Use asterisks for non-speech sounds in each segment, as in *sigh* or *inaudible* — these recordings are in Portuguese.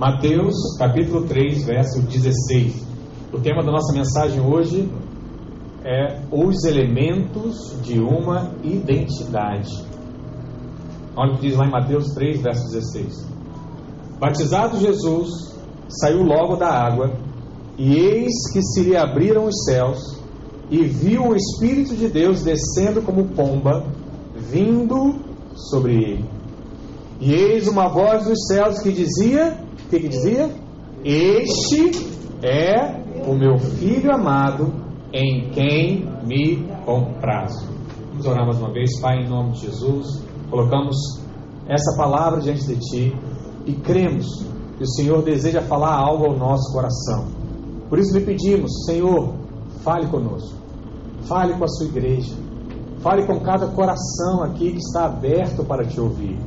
Mateus capítulo 3, verso 16. O tema da nossa mensagem hoje é os elementos de uma identidade. Olha o que diz lá em Mateus 3, verso 16. Batizado Jesus, saiu logo da água, e eis que se lhe abriram os céus, e viu o Espírito de Deus descendo como pomba, vindo sobre ele. E eis uma voz dos céus que dizia: que, que dizia? Este é o meu filho amado, em quem me comprazo. Vamos orar mais uma vez, Pai, em nome de Jesus. Colocamos essa palavra diante de Ti e cremos que o Senhor deseja falar algo ao nosso coração. Por isso lhe pedimos, Senhor, fale conosco, fale com a sua igreja, fale com cada coração aqui que está aberto para te ouvir.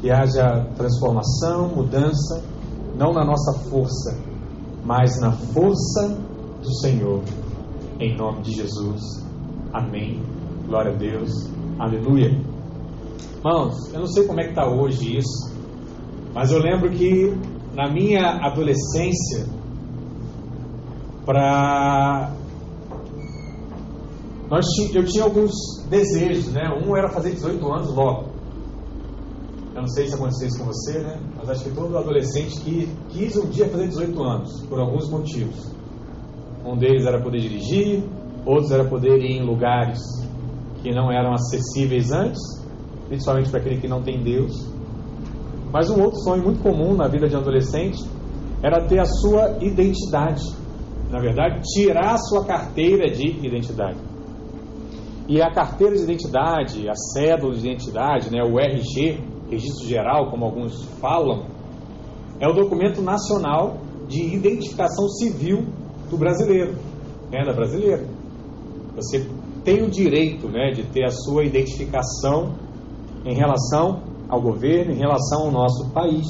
Que haja transformação, mudança, não na nossa força, mas na força do Senhor. Em nome de Jesus. Amém. Glória a Deus. Aleluia. Irmãos, eu não sei como é que está hoje isso, mas eu lembro que na minha adolescência, para nós eu tinha alguns desejos, né? Um era fazer 18 anos logo. Eu não sei se aconteceu isso com você, né? Mas acho que todo adolescente que quis um dia fazer 18 anos, por alguns motivos. Um deles era poder dirigir, outros era poder ir em lugares que não eram acessíveis antes, principalmente para aquele que não tem Deus. Mas um outro sonho muito comum na vida de um adolescente era ter a sua identidade. Na verdade, tirar a sua carteira de identidade. E a carteira de identidade, a cédula de identidade, né, o RG, registro geral, como alguns falam, é o documento nacional de identificação civil do brasileiro, né, da brasileira. Você tem o direito né, de ter a sua identificação em relação ao governo, em relação ao nosso país.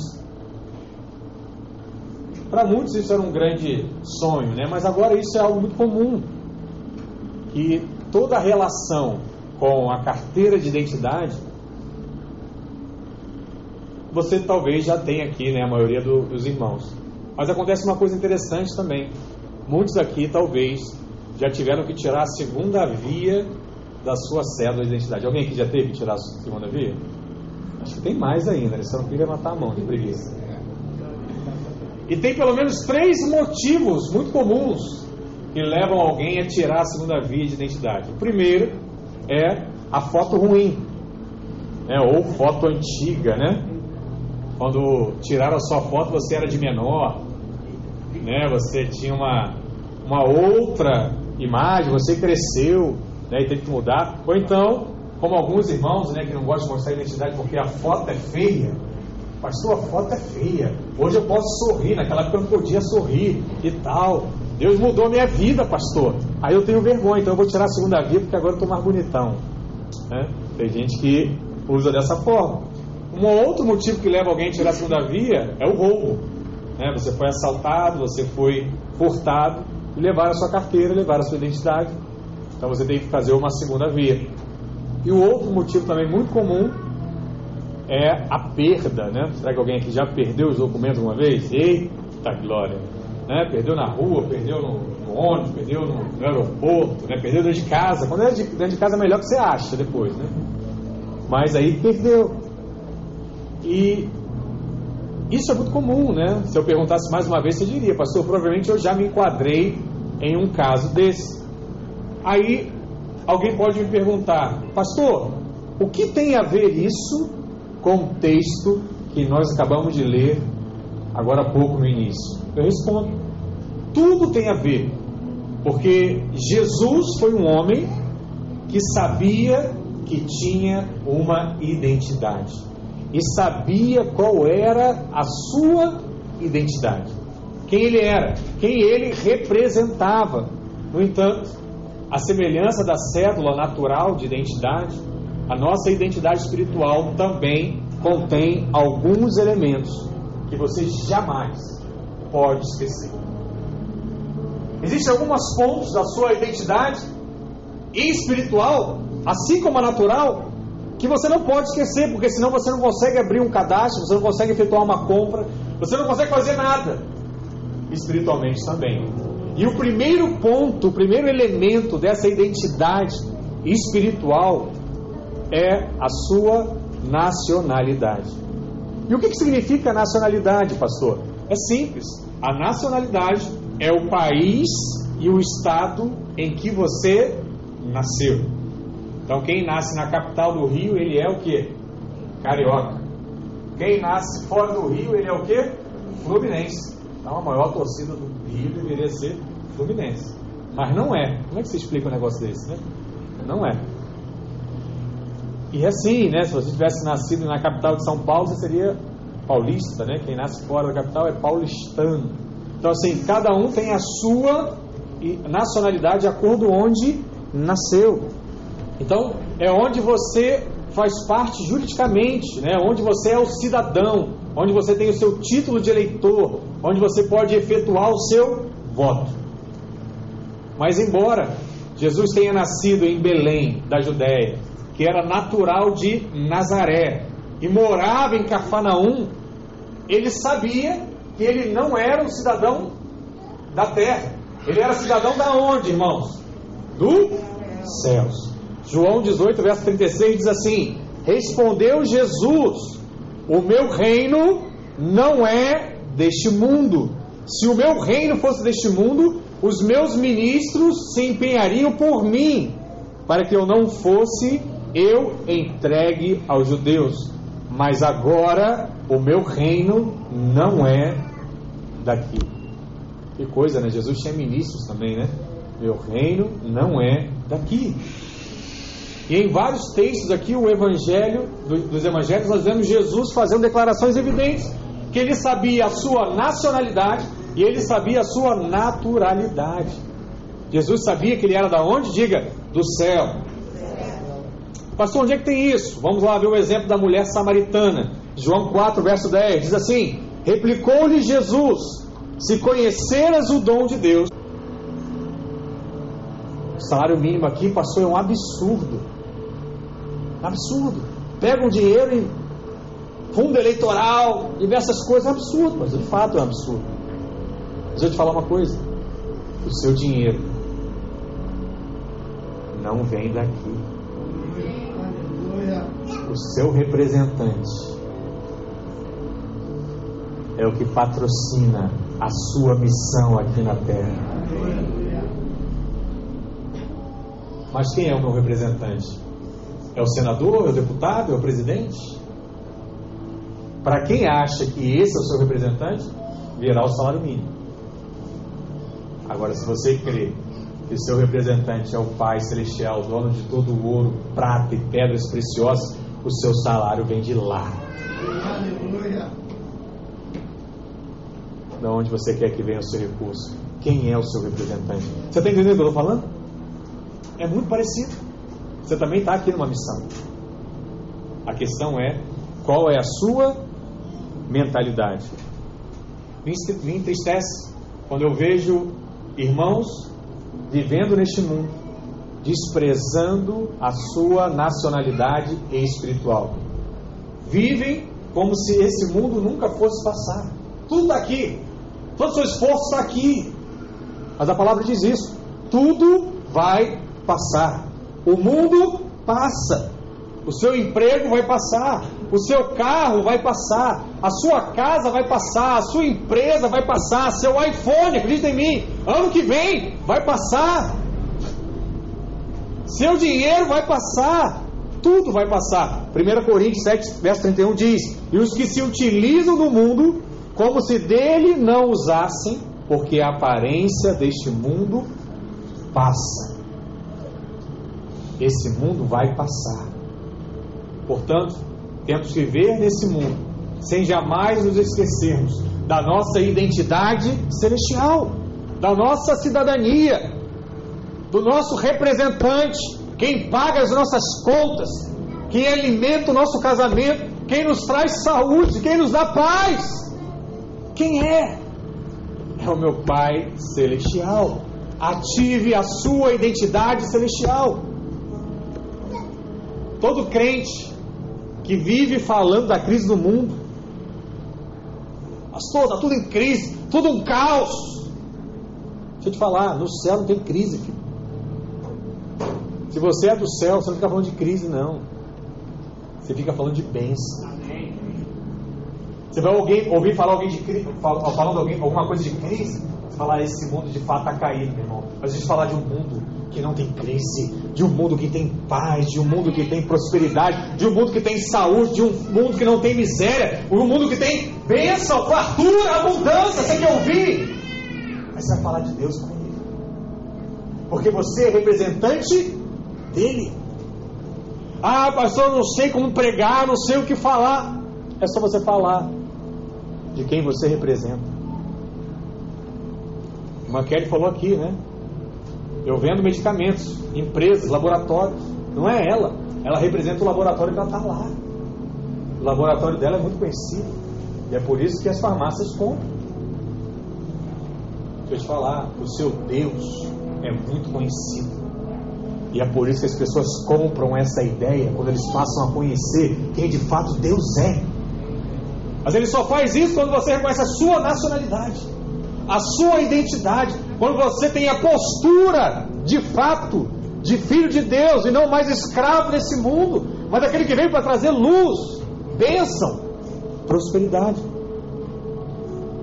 Para muitos isso era um grande sonho, né? mas agora isso é algo muito comum. Que toda a relação com a carteira de identidade você talvez já tenha aqui, né, a maioria do, dos irmãos. Mas acontece uma coisa interessante também. Muitos aqui talvez já tiveram que tirar a segunda via da sua cédula de identidade. Alguém aqui já teve que tirar a segunda via? Acho que tem mais ainda, né? Só não queria matar a mão de preguiça. E tem pelo menos três motivos muito comuns que levam alguém a tirar a segunda via de identidade. O primeiro é a foto ruim, né? ou foto antiga, né? Quando tiraram a sua foto, você era de menor, né? Você tinha uma, uma outra imagem, você cresceu, né? E teve que mudar. Ou então, como alguns irmãos, né? Que não gostam de mostrar a identidade porque a foto é feia. Pastor, a foto é feia. Hoje eu posso sorrir, naquela época eu não podia sorrir e tal. Deus mudou a minha vida, pastor. Aí eu tenho vergonha, então eu vou tirar a segunda vida porque agora eu estou mais bonitão. Né? Tem gente que usa dessa forma. Um outro motivo que leva alguém a tirar a segunda via é o roubo. Né? Você foi assaltado, você foi furtado e levaram a sua carteira, levaram a sua identidade. Então você tem que fazer uma segunda via. E o outro motivo também muito comum é a perda, né? Será que alguém aqui já perdeu os documentos uma vez? Eita glória! Né? Perdeu na rua, perdeu no, ônibus, perdeu no, aeroporto, né? perdeu dentro de casa. Quando é de, dentro de casa é melhor que você acha depois, né? Mas aí perdeu. E isso é muito comum, né? Se eu perguntasse mais uma vez, você diria, pastor, provavelmente eu já me enquadrei em um caso desse. Aí alguém pode me perguntar, pastor, o que tem a ver isso com o texto que nós acabamos de ler agora há pouco no início? Eu respondo: tudo tem a ver, porque Jesus foi um homem que sabia que tinha uma identidade e sabia qual era a sua identidade, quem ele era, quem ele representava. No entanto, a semelhança da cédula natural de identidade, a nossa identidade espiritual também contém alguns elementos que você jamais pode esquecer. Existem algumas pontos da sua identidade espiritual, assim como a natural, que você não pode esquecer, porque senão você não consegue abrir um cadastro, você não consegue efetuar uma compra, você não consegue fazer nada. Espiritualmente também. E o primeiro ponto, o primeiro elemento dessa identidade espiritual é a sua nacionalidade. E o que, que significa nacionalidade, pastor? É simples. A nacionalidade é o país e o estado em que você nasceu. Então, quem nasce na capital do Rio, ele é o que? Carioca. Quem nasce fora do Rio, ele é o que? Fluminense. Então, a maior torcida do Rio deveria ser Fluminense. Mas não é. Como é que você explica um negócio desse, né? Não é. E assim, né? Se você tivesse nascido na capital de São Paulo, você seria paulista, né? Quem nasce fora da capital é paulistano. Então, assim, cada um tem a sua nacionalidade de acordo onde nasceu. Então, é onde você faz parte juridicamente, né? onde você é o cidadão, onde você tem o seu título de eleitor, onde você pode efetuar o seu voto. Mas, embora Jesus tenha nascido em Belém, da Judéia, que era natural de Nazaré, e morava em Cafarnaum, ele sabia que ele não era um cidadão da terra. Ele era cidadão da onde, irmãos? Do céus. João 18, verso 36 diz assim: Respondeu Jesus: O meu reino não é deste mundo. Se o meu reino fosse deste mundo, os meus ministros se empenhariam por mim, para que eu não fosse eu entregue aos judeus. Mas agora o meu reino não é daqui. Que coisa, né? Jesus tinha ministros também, né? Meu reino não é daqui. E em vários textos aqui, o evangelho, dos evangelhos, nós vemos Jesus fazendo declarações evidentes que ele sabia a sua nacionalidade e ele sabia a sua naturalidade. Jesus sabia que ele era da onde? Diga, do céu. Pastor, onde é que tem isso? Vamos lá ver o exemplo da mulher samaritana. João 4, verso 10, diz assim: Replicou-lhe Jesus: Se conheceras o dom de Deus, o salário mínimo aqui, pastor, é um absurdo. Absurdo. Pega um dinheiro em fundo eleitoral, diversas coisas, é absurdo, mas de fato é um absurdo. Mas eu te falar uma coisa: o seu dinheiro não vem daqui. O seu representante é o que patrocina a sua missão aqui na terra. Mas quem é o meu representante? É o senador, é o deputado, é o presidente? Para quem acha que esse é o seu representante, virá o salário mínimo. Agora, se você crê que seu representante é o Pai Celestial, dono de todo o ouro, prata e pedras preciosas, o seu salário vem de lá. Aleluia. De onde você quer que venha o seu recurso? Quem é o seu representante? Você está entendendo o que eu estou falando? É muito parecido. Você também está aqui numa missão. A questão é qual é a sua mentalidade. Me entristece quando eu vejo irmãos vivendo neste mundo, desprezando a sua nacionalidade espiritual. Vivem como se esse mundo nunca fosse passar. Tudo está aqui. Todo o seu esforço está aqui. Mas a palavra diz isso. Tudo vai passar. O mundo passa. O seu emprego vai passar. O seu carro vai passar. A sua casa vai passar. A sua empresa vai passar. Seu iPhone, acredita em mim, ano que vem vai passar. Seu dinheiro vai passar. Tudo vai passar. 1 Coríntios 7, verso 31 diz: E os que se utilizam do mundo, como se dele não usassem, porque a aparência deste mundo passa esse mundo vai passar. Portanto, temos que viver nesse mundo sem jamais nos esquecermos da nossa identidade celestial, da nossa cidadania, do nosso representante, quem paga as nossas contas, quem alimenta o nosso casamento, quem nos traz saúde, quem nos dá paz. Quem é? É o meu Pai celestial. Ative a sua identidade celestial. Todo crente que vive falando da crise do mundo. Pastor, está tudo em crise, tudo um caos. Deixa eu te falar, no céu não tem crise, filho. Se você é do céu, você não fica falando de crise, não. Você fica falando de bênção. Você vai alguém, ouvir falar alguém de crise, falando alguém, alguma coisa de crise, você fala, esse mundo de fato está caído, meu irmão. Mas a gente falar de um mundo que não tem crise, de um mundo que tem paz, de um mundo que tem prosperidade, de um mundo que tem saúde, de um mundo que não tem miséria, de um mundo que tem bênção, fartura, abundância. Você quer ouvir? Mas você vai falar de Deus com ele. Porque você é representante dele. Ah, pastor, não sei como pregar, não sei o que falar. É só você falar de quem você representa. Kelly falou aqui, né? Eu vendo medicamentos, empresas, laboratórios. Não é ela. Ela representa o laboratório que ela está lá. O laboratório dela é muito conhecido. E é por isso que as farmácias compram. Deixa eu te falar, o seu Deus é muito conhecido. E é por isso que as pessoas compram essa ideia quando eles passam a conhecer quem de fato Deus é. Mas ele só faz isso quando você reconhece a sua nacionalidade, a sua identidade, quando você tem a postura de fato de filho de Deus e não mais escravo desse mundo, mas aquele que veio para trazer luz, bênção, prosperidade.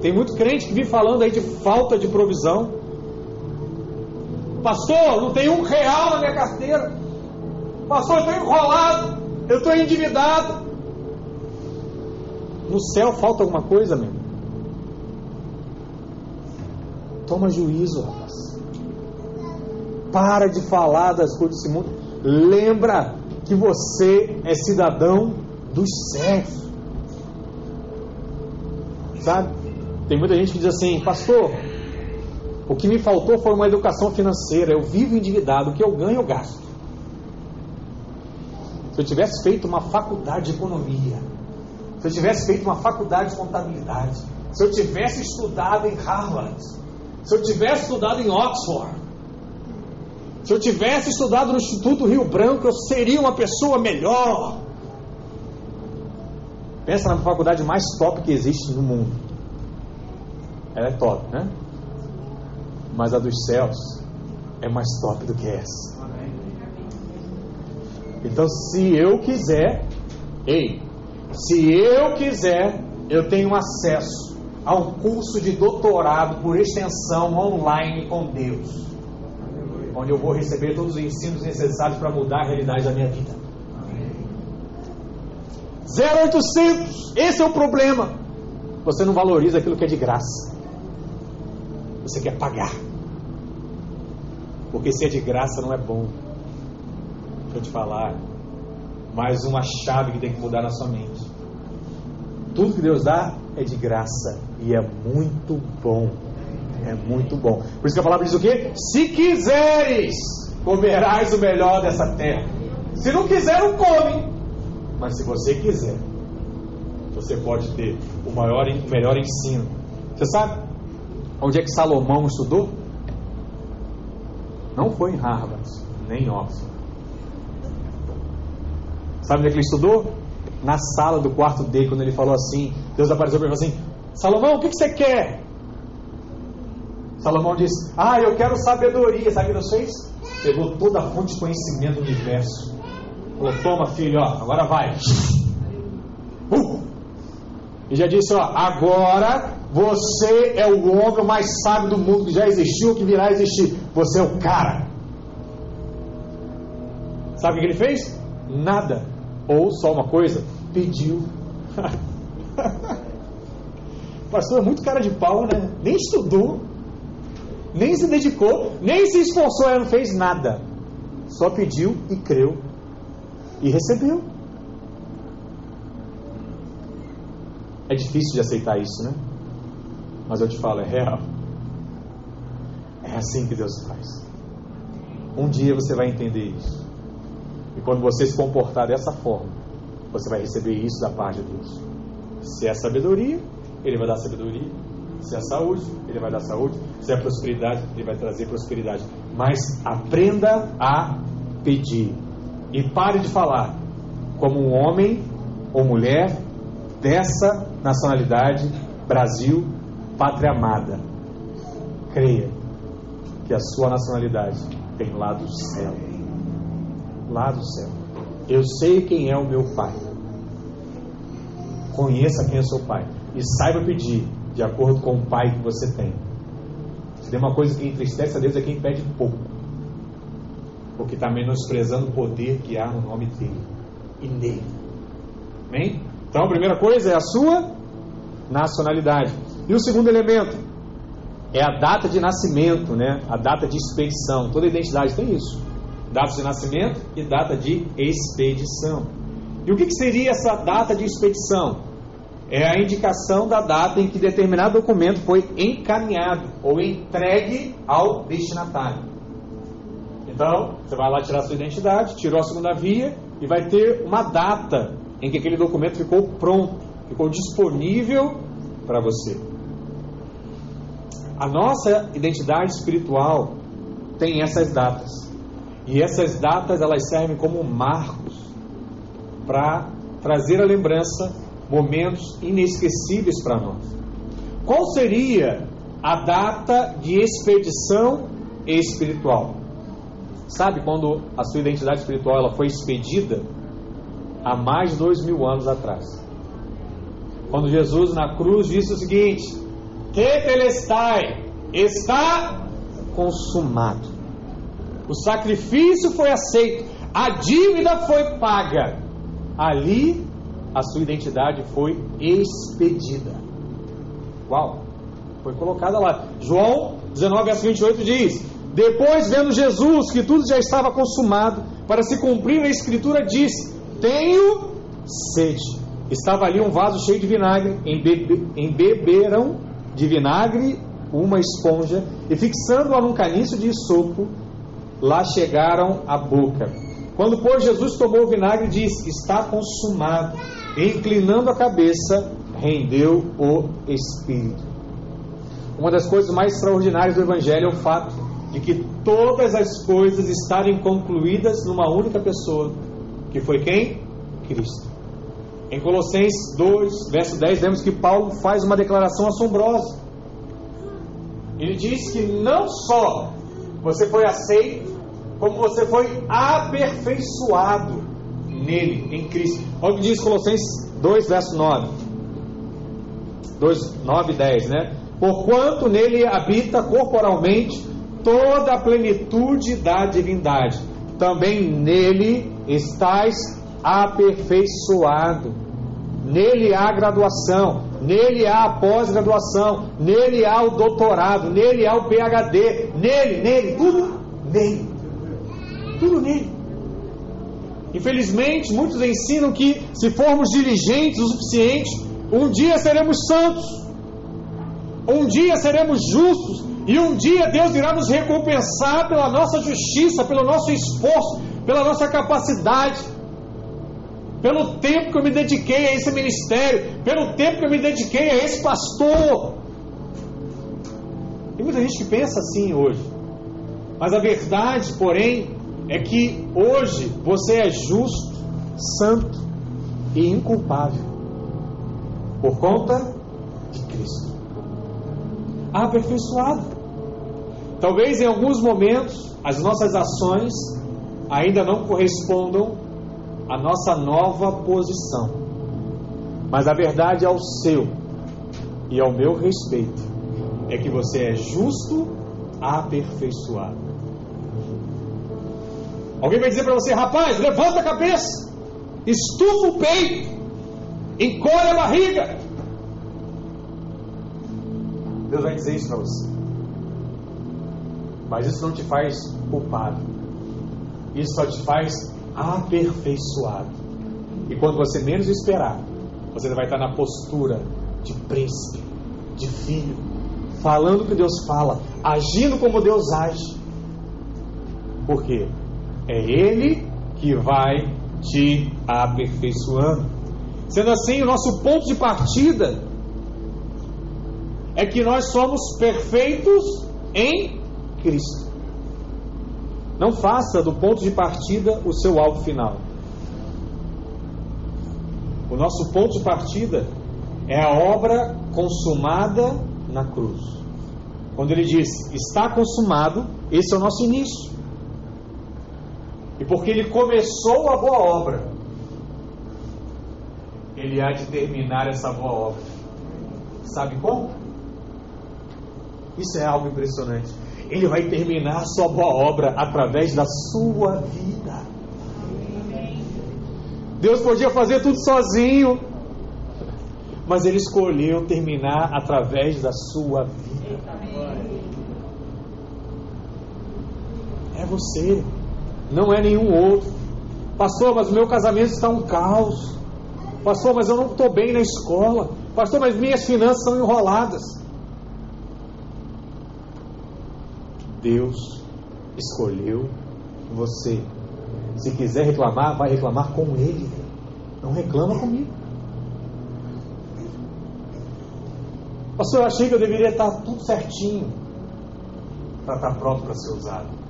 Tem muito crente que vive falando aí de falta de provisão. Pastor, não tem um real na minha carteira. Pastor, eu estou enrolado, eu estou endividado. No céu falta alguma coisa, meu? Toma juízo, rapaz. Para de falar das coisas desse mundo. Lembra que você é cidadão dos céus. Sabe? Tem muita gente que diz assim, pastor, o que me faltou foi uma educação financeira. Eu vivo endividado, o que eu ganho eu gasto. Se eu tivesse feito uma faculdade de economia, se eu tivesse feito uma faculdade de contabilidade, se eu tivesse estudado em Harvard, se eu tivesse estudado em Oxford, se eu tivesse estudado no Instituto Rio Branco, eu seria uma pessoa melhor. Pensa na faculdade mais top que existe no mundo. Ela é top, né? Mas a dos céus é mais top do que essa. Então, se eu quiser, ei, se eu quiser, eu tenho acesso a um curso de doutorado por extensão online com Deus, onde eu vou receber todos os ensinos necessários para mudar a realidade da minha vida. 0800, esse é o problema. Você não valoriza aquilo que é de graça. Você quer pagar. Porque se é de graça não é bom. Deixa eu te falar. Mais uma chave que tem que mudar na sua mente. Tudo que Deus dá é de graça e é muito bom. É muito bom. Por isso que a palavra diz o quê? Se quiseres, comerás o melhor dessa terra. Se não quiser, não come. Mas se você quiser, você pode ter o maior, o melhor ensino. Você sabe onde é que Salomão estudou? Não foi em Harvard, nem em Oxford. Sabe onde é que ele estudou? Na sala do quarto dele, quando ele falou assim, Deus apareceu para ele e falou assim: Salomão, o que, que você quer? Salomão disse: Ah, eu quero sabedoria. Sabe o que Deus fez? Pegou toda a fonte de conhecimento do universo. Falou: Toma, filho, ó, agora vai. Uh! E já disse: Ó, agora você é o homem mais sábio do mundo que já existiu ou que virá a existir. Você é o cara. Sabe o que ele fez? Nada. Ou só uma coisa, pediu. *laughs* Pastor é muito cara de pau, né? Nem estudou, nem se dedicou, nem se esforçou, não fez nada. Só pediu e creu e recebeu. É difícil de aceitar isso, né? Mas eu te falo, é real. É assim que Deus faz. Um dia você vai entender isso. Quando você se comportar dessa forma, você vai receber isso da parte de Deus. Se é sabedoria, Ele vai dar sabedoria. Se é saúde, Ele vai dar saúde. Se é prosperidade, Ele vai trazer prosperidade. Mas aprenda a pedir. E pare de falar como um homem ou mulher dessa nacionalidade, Brasil, pátria amada, creia que a sua nacionalidade tem lá do céu. Lá do céu. Eu sei quem é o meu pai. Conheça quem é seu pai. E saiba pedir de acordo com o pai que você tem. Se tem uma coisa que entristece a Deus é quem pede pouco. Porque está menosprezando o poder que há no nome dele e nele. Amém? Então a primeira coisa é a sua nacionalidade. E o segundo elemento é a data de nascimento, né? A data de expedição. Toda identidade tem isso. Data de nascimento e data de expedição. E o que, que seria essa data de expedição? É a indicação da data em que determinado documento foi encaminhado ou entregue ao destinatário. Então, você vai lá tirar sua identidade, tirou a segunda via e vai ter uma data em que aquele documento ficou pronto, ficou disponível para você. A nossa identidade espiritual tem essas datas. E essas datas elas servem como marcos para trazer a lembrança momentos inesquecíveis para nós. Qual seria a data de expedição espiritual? Sabe quando a sua identidade espiritual ela foi expedida? Há mais de dois mil anos atrás. Quando Jesus na cruz disse o seguinte: Que telestai está consumado. O sacrifício foi aceito, a dívida foi paga. Ali a sua identidade foi expedida. Uau! Foi colocada lá. João 19, verso 28 diz: Depois, vendo Jesus que tudo já estava consumado, para se cumprir a escritura, disse: Tenho sede. Estava ali um vaso cheio de vinagre, embebe, embeberam de vinagre uma esponja e fixando-a num caniço de sopo, lá chegaram à boca. Quando, pois, Jesus tomou o vinagre, disse: Está consumado inclinando a cabeça, rendeu o Espírito. Uma das coisas mais extraordinárias do Evangelho é o fato de que todas as coisas estarem concluídas numa única pessoa, que foi quem? Cristo. Em Colossenses 2, verso 10, vemos que Paulo faz uma declaração assombrosa. Ele diz que não só você foi aceito, como você foi aperfeiçoado nele, em Cristo. Olha o que diz Colossenses 2, verso 9. 2, 9 e 10, né? Porquanto nele habita corporalmente toda a plenitude da divindade. Também nele estais aperfeiçoado. Nele há graduação, nele há pós-graduação, nele há o doutorado, nele há o PhD, nele, nele, tudo nele. Tudo nele. Infelizmente, muitos ensinam que se formos diligentes o suficiente, um dia seremos santos, um dia seremos justos, e um dia Deus irá nos recompensar pela nossa justiça, pelo nosso esforço, pela nossa capacidade, pelo tempo que eu me dediquei a esse ministério, pelo tempo que eu me dediquei a esse pastor. Tem muita gente que pensa assim hoje, mas a verdade, porém, é que hoje você é justo, santo e inculpável por conta de Cristo. Aperfeiçoado. Talvez em alguns momentos as nossas ações ainda não correspondam à nossa nova posição. Mas a verdade ao seu e ao meu respeito é que você é justo, aperfeiçoado. Alguém vai dizer para você, rapaz, levanta a cabeça, estufa o peito, encolhe a barriga. Deus vai dizer isso para você. Mas isso não te faz culpado. Isso só te faz aperfeiçoado. E quando você menos esperar, você vai estar na postura de príncipe, de filho, falando o que Deus fala, agindo como Deus age. Por quê? É Ele que vai te aperfeiçoando. Sendo assim, o nosso ponto de partida é que nós somos perfeitos em Cristo. Não faça do ponto de partida o seu alvo final. O nosso ponto de partida é a obra consumada na cruz. Quando ele diz está consumado, esse é o nosso início. E porque ele começou a boa obra, ele há de terminar essa boa obra. Sabe como? Isso é algo impressionante. Ele vai terminar a sua boa obra através da sua vida. Deus podia fazer tudo sozinho, mas ele escolheu terminar através da sua vida. É você, não é nenhum outro. Pastor, mas o meu casamento está um caos. Pastor, mas eu não estou bem na escola. Pastor, mas minhas finanças estão enroladas. Deus escolheu você. Se quiser reclamar, vai reclamar com Ele. Não reclama comigo. Pastor, eu achei que eu deveria estar tudo certinho para estar pronto para ser usado.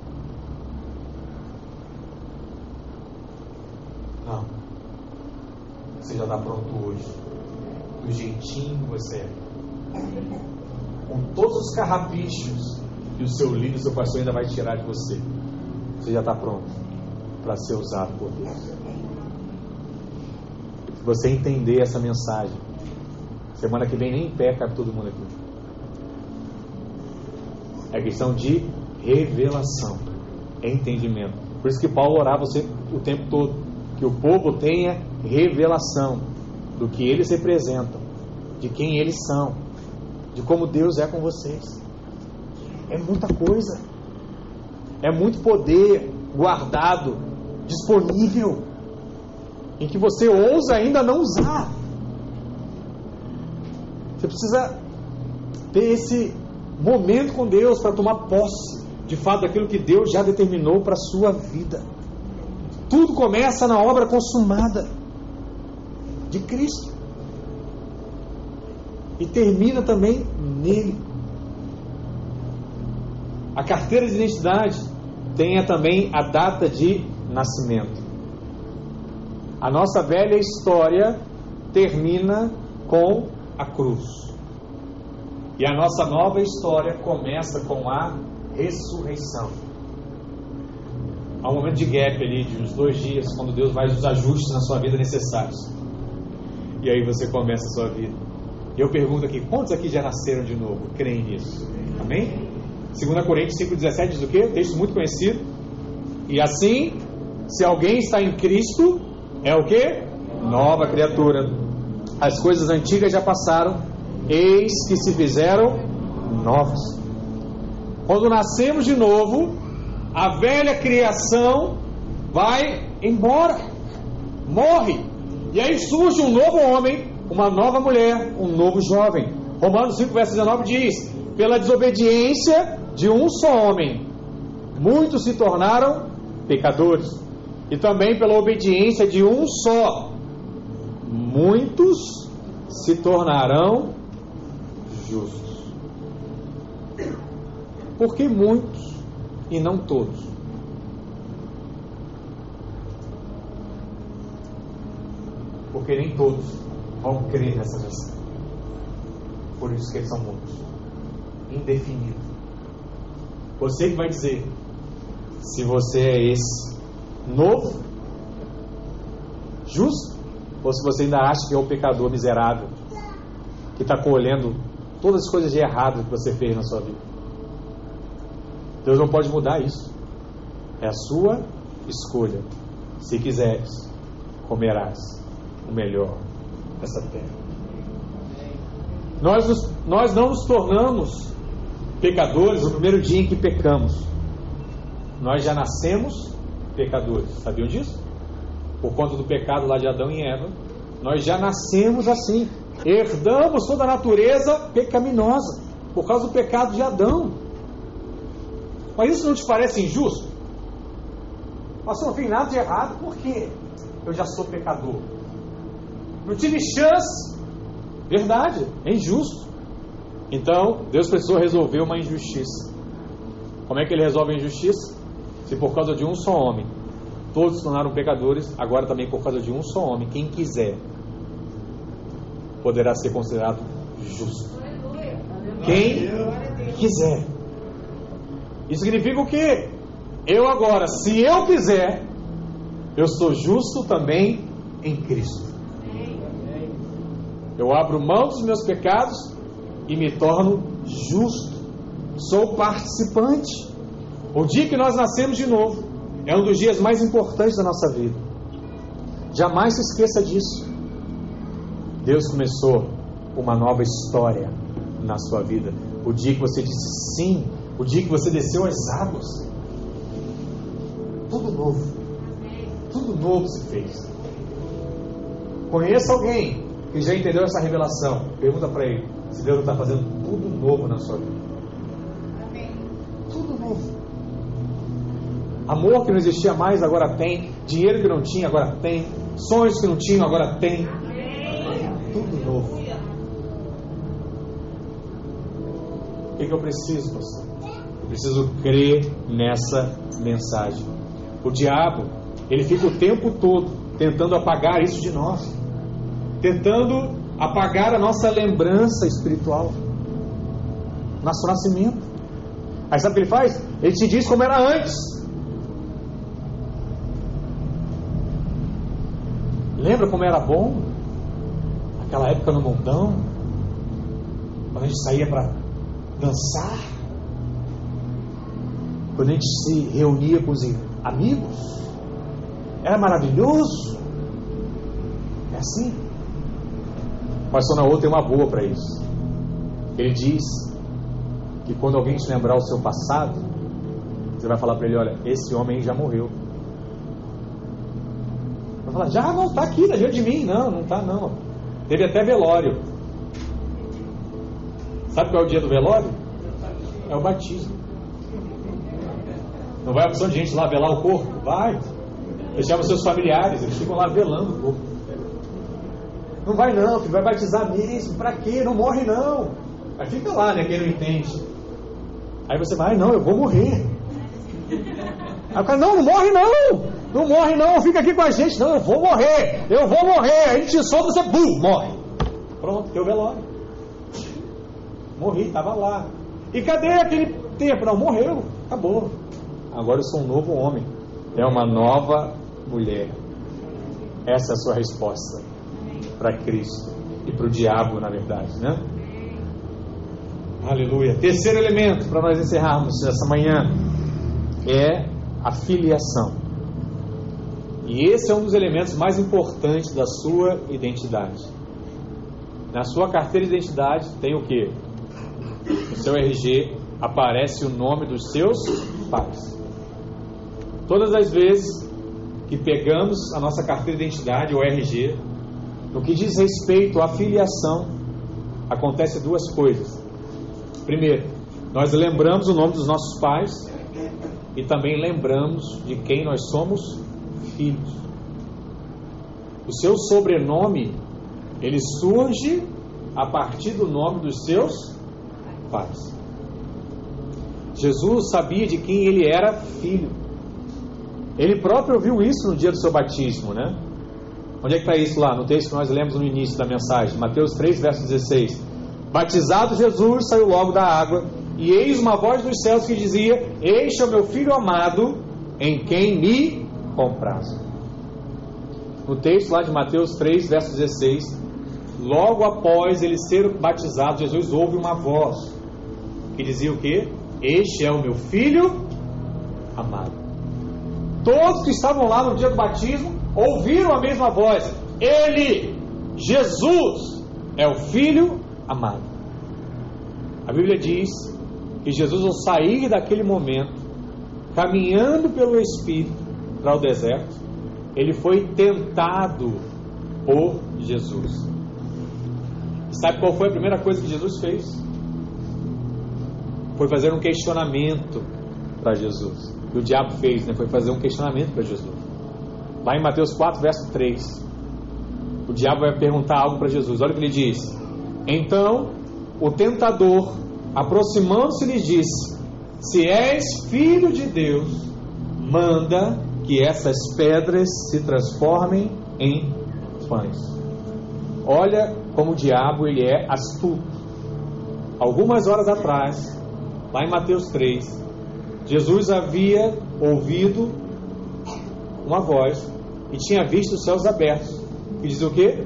Não. Você já está pronto hoje. Do jeitinho que você é. Com todos os carrapichos que o seu líder, o seu pastor ainda vai tirar de você. Você já está pronto para ser usado por Deus. Se você entender essa mensagem, semana que vem nem em pé cabe todo mundo aqui. É questão de revelação, entendimento. Por isso que Paulo orava você o tempo todo, que o povo tenha revelação do que eles representam, de quem eles são, de como Deus é com vocês. É muita coisa. É muito poder guardado, disponível, em que você ousa ainda não usar. Você precisa ter esse momento com Deus para tomar posse de fato daquilo que Deus já determinou para a sua vida. Tudo começa na obra consumada de Cristo e termina também nele. A carteira de identidade tenha também a data de nascimento. A nossa velha história termina com a cruz. E a nossa nova história começa com a ressurreição. Há um momento de gap ali, de uns dois dias, quando Deus faz os ajustes na sua vida necessários. E aí você começa a sua vida. E eu pergunto aqui, quantos aqui já nasceram de novo? Creem nisso? Amém? 2 Coríntios 5,17 diz o quê? Texto muito conhecido. E assim, se alguém está em Cristo, é o que? Nova criatura. As coisas antigas já passaram, eis que se fizeram novas. Quando nascemos de novo, a velha criação vai embora, morre. E aí surge um novo homem, uma nova mulher, um novo jovem. Romanos 5, verso 19 diz: pela desobediência de um só homem, muitos se tornaram pecadores. E também pela obediência de um só, muitos se tornarão justos. Por que muitos e não todos? Porque nem todos vão crer nessa mensagem. Por isso que eles são muitos. Indefinido. Você que vai dizer se você é esse novo, justo, ou se você ainda acha que é o pecador miserável que está colhendo todas as coisas de errado que você fez na sua vida. Deus não pode mudar isso. É a sua escolha. Se quiseres, comerás o melhor dessa terra. Nós, nos, nós não nos tornamos pecadores no primeiro dia em que pecamos. Nós já nascemos pecadores. Sabiam disso? Por conta do pecado lá de Adão e Eva, nós já nascemos assim. Herdamos toda a natureza pecaminosa por causa do pecado de Adão. Mas isso não te parece injusto? Pastor, não tem nada de errado, por quê? Eu já sou pecador. Não tive chance. Verdade, é injusto. Então, Deus precisou resolver uma injustiça. Como é que ele resolve a injustiça? Se por causa de um só homem todos se tornaram pecadores, agora também por causa de um só homem, quem quiser poderá ser considerado justo. Quem quiser. Isso significa o quê? Eu agora, se eu quiser, eu sou justo também em Cristo. Eu abro mão dos meus pecados e me torno justo. Sou participante. O dia que nós nascemos de novo é um dos dias mais importantes da nossa vida. Jamais se esqueça disso. Deus começou uma nova história na sua vida. O dia que você disse sim, o dia que você desceu as águas. Tudo novo. Tudo novo se fez. Conheça alguém que já entendeu essa revelação. Pergunta para ele se Deus está fazendo tudo novo na sua vida. Tudo novo. Amor que não existia mais, agora tem. Dinheiro que não tinha, agora tem. Sonhos que não tinham, agora tem. Tudo novo. O que, que eu preciso, pastor? Preciso crer nessa mensagem. O diabo, ele fica o tempo todo tentando apagar isso de nós tentando apagar a nossa lembrança espiritual, nosso nascimento. Aí sabe o que ele faz? Ele te diz como era antes. Lembra como era bom? Aquela época no montão, quando a gente saía para dançar, quando a gente se reunia com os amigos, era maravilhoso. É assim. Mas só na outra tem uma boa para isso. Ele diz que quando alguém te lembrar o seu passado, você vai falar para ele: olha, esse homem já morreu. Vai falar: já não está aqui, está diante de mim. Não, não está não. Teve até velório. Sabe qual é o dia do velório? É o batismo. Não vai a opção de gente lá velar o corpo? Vai. Deixava seus familiares, eles ficam lá velando o corpo. Não vai não, filho, vai batizar mesmo. Para quê? Não morre não. Aí fica lá, né? Quem não entende. Aí você vai, não, eu vou morrer. Aí o cara, não, não morre não. Não morre não, fica aqui com a gente. Não, eu vou morrer. Eu vou morrer. Aí gente solta, você, bum, morre. Pronto, teu velório. Morri, estava lá. E cadê aquele tempo? Não, morreu. Acabou. Agora eu sou um novo homem. É uma nova mulher. Essa é a sua resposta para Cristo e para o diabo, na verdade, né? Aleluia. Terceiro elemento para nós encerrarmos essa manhã é a filiação. E esse é um dos elementos mais importantes da sua identidade. Na sua carteira de identidade tem o que? No seu RG aparece o nome dos seus pais. Todas as vezes que pegamos a nossa carteira de identidade, o RG, no que diz respeito à filiação, acontece duas coisas. Primeiro, nós lembramos o nome dos nossos pais e também lembramos de quem nós somos filhos. O seu sobrenome, ele surge a partir do nome dos seus pais. Jesus sabia de quem ele era filho. Ele próprio viu isso no dia do seu batismo, né? Onde é que está isso lá? No texto que nós lemos no início da mensagem, Mateus 3, verso 16. Batizado Jesus saiu logo da água, e eis uma voz dos céus que dizia: Este é o meu filho amado, em quem me compraz. No texto lá de Mateus 3, verso 16, logo após ele ser batizado, Jesus ouve uma voz que dizia o que? Este é o meu filho amado. Todos que estavam lá no dia do batismo ouviram a mesma voz: Ele, Jesus, é o Filho amado. A Bíblia diz que Jesus, ao sair daquele momento, caminhando pelo Espírito para o deserto, ele foi tentado por Jesus. Sabe qual foi a primeira coisa que Jesus fez? Foi fazer um questionamento para Jesus. Que o diabo fez, né? Foi fazer um questionamento para Jesus. Lá em Mateus 4, verso 3. O diabo vai perguntar algo para Jesus. Olha o que ele diz. Então, o tentador, aproximando-se, lhe disse: Se és filho de Deus, manda que essas pedras se transformem em pães. Olha como o diabo ele é astuto. Algumas horas atrás, lá em Mateus 3, Jesus havia ouvido uma voz e tinha visto os céus abertos. E diz o que?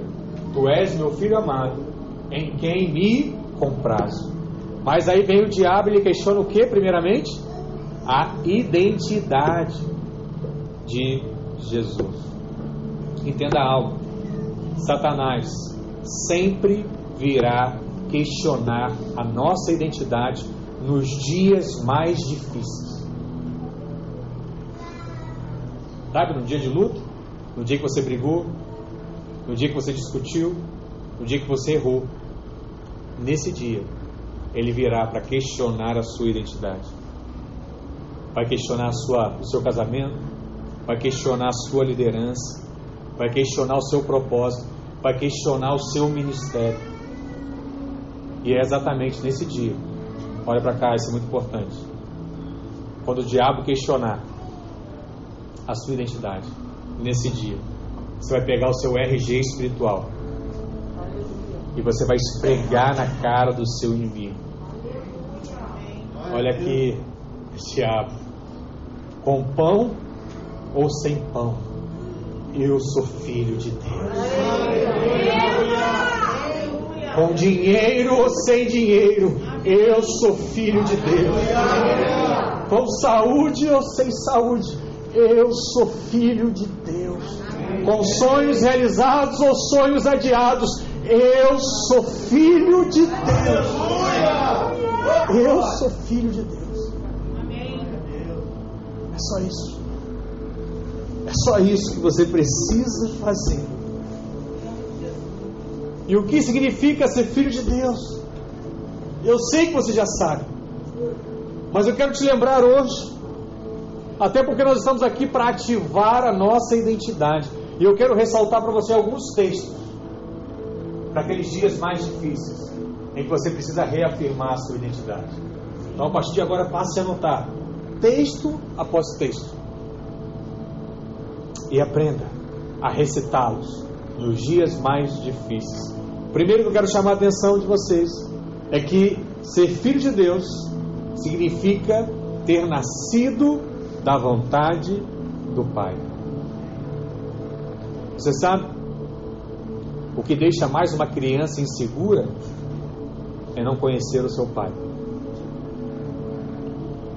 Tu és meu filho amado, em quem me comprazo. Mas aí vem o diabo e ele questiona o que, primeiramente? A identidade de Jesus. Entenda algo: Satanás sempre virá questionar a nossa identidade nos dias mais difíceis. Sabe, no dia de luto, no dia que você brigou, no dia que você discutiu, no dia que você errou. Nesse dia, ele virá para questionar a sua identidade. Vai questionar sua, o seu casamento, vai questionar a sua liderança, vai questionar o seu propósito, vai questionar o seu ministério. E é exatamente nesse dia. Olha para cá, isso é muito importante. Quando o diabo questionar a sua identidade, nesse dia, você vai pegar o seu RG espiritual e você vai esfregar na cara do seu inimigo. Olha aqui, diabo, com pão ou sem pão, eu sou filho de Deus. Com dinheiro ou sem dinheiro, eu sou filho de Deus. Com saúde ou sem saúde, eu sou filho de Deus. Com sonhos realizados ou sonhos adiados, eu sou filho de Deus. Eu sou filho de Deus. É só isso. É só isso que você precisa fazer. E o que significa ser filho de Deus? Eu sei que você já sabe. Mas eu quero te lembrar hoje. Até porque nós estamos aqui para ativar a nossa identidade. E eu quero ressaltar para você alguns textos. Para aqueles dias mais difíceis. Em que você precisa reafirmar a sua identidade. Então, a partir de agora, passe a anotar. Texto após texto e aprenda a recitá-los nos dias mais difíceis. Primeiro que eu quero chamar a atenção de vocês é que ser filho de Deus significa ter nascido da vontade do Pai. Você sabe? O que deixa mais uma criança insegura é não conhecer o seu pai.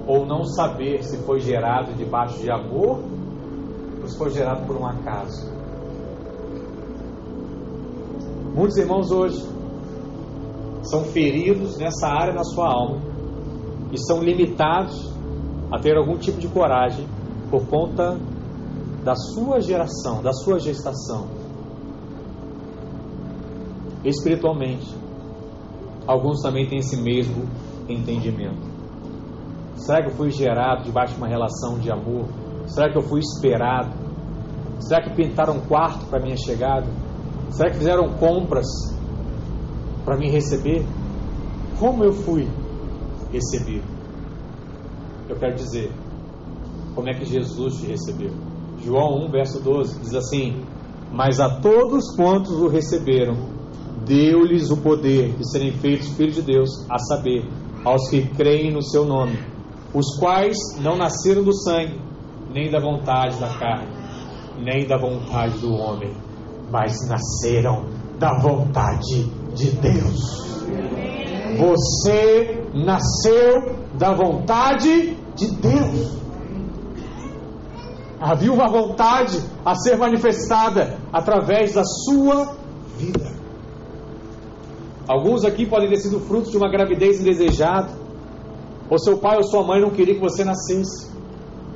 Ou não saber se foi gerado debaixo de amor nos foi gerado por um acaso. Muitos irmãos hoje são feridos nessa área na sua alma e são limitados a ter algum tipo de coragem por conta da sua geração, da sua gestação. Espiritualmente, alguns também têm esse mesmo entendimento. Será que eu fui gerado debaixo de uma relação de amor Será que eu fui esperado? Será que pintaram um quarto para minha chegada? Será que fizeram compras para me receber? Como eu fui recebido? Eu quero dizer, como é que Jesus te recebeu? João 1, verso 12 diz assim: Mas a todos quantos o receberam, deu-lhes o poder de serem feitos filhos de Deus, a saber, aos que creem no seu nome, os quais não nasceram do sangue, nem da vontade da carne, nem da vontade do homem, mas nasceram da vontade de Deus. Você nasceu da vontade de Deus. Havia uma vontade a ser manifestada através da sua vida. Alguns aqui podem ter sido frutos de uma gravidez indesejada, ou seu pai ou sua mãe não queria que você nascesse.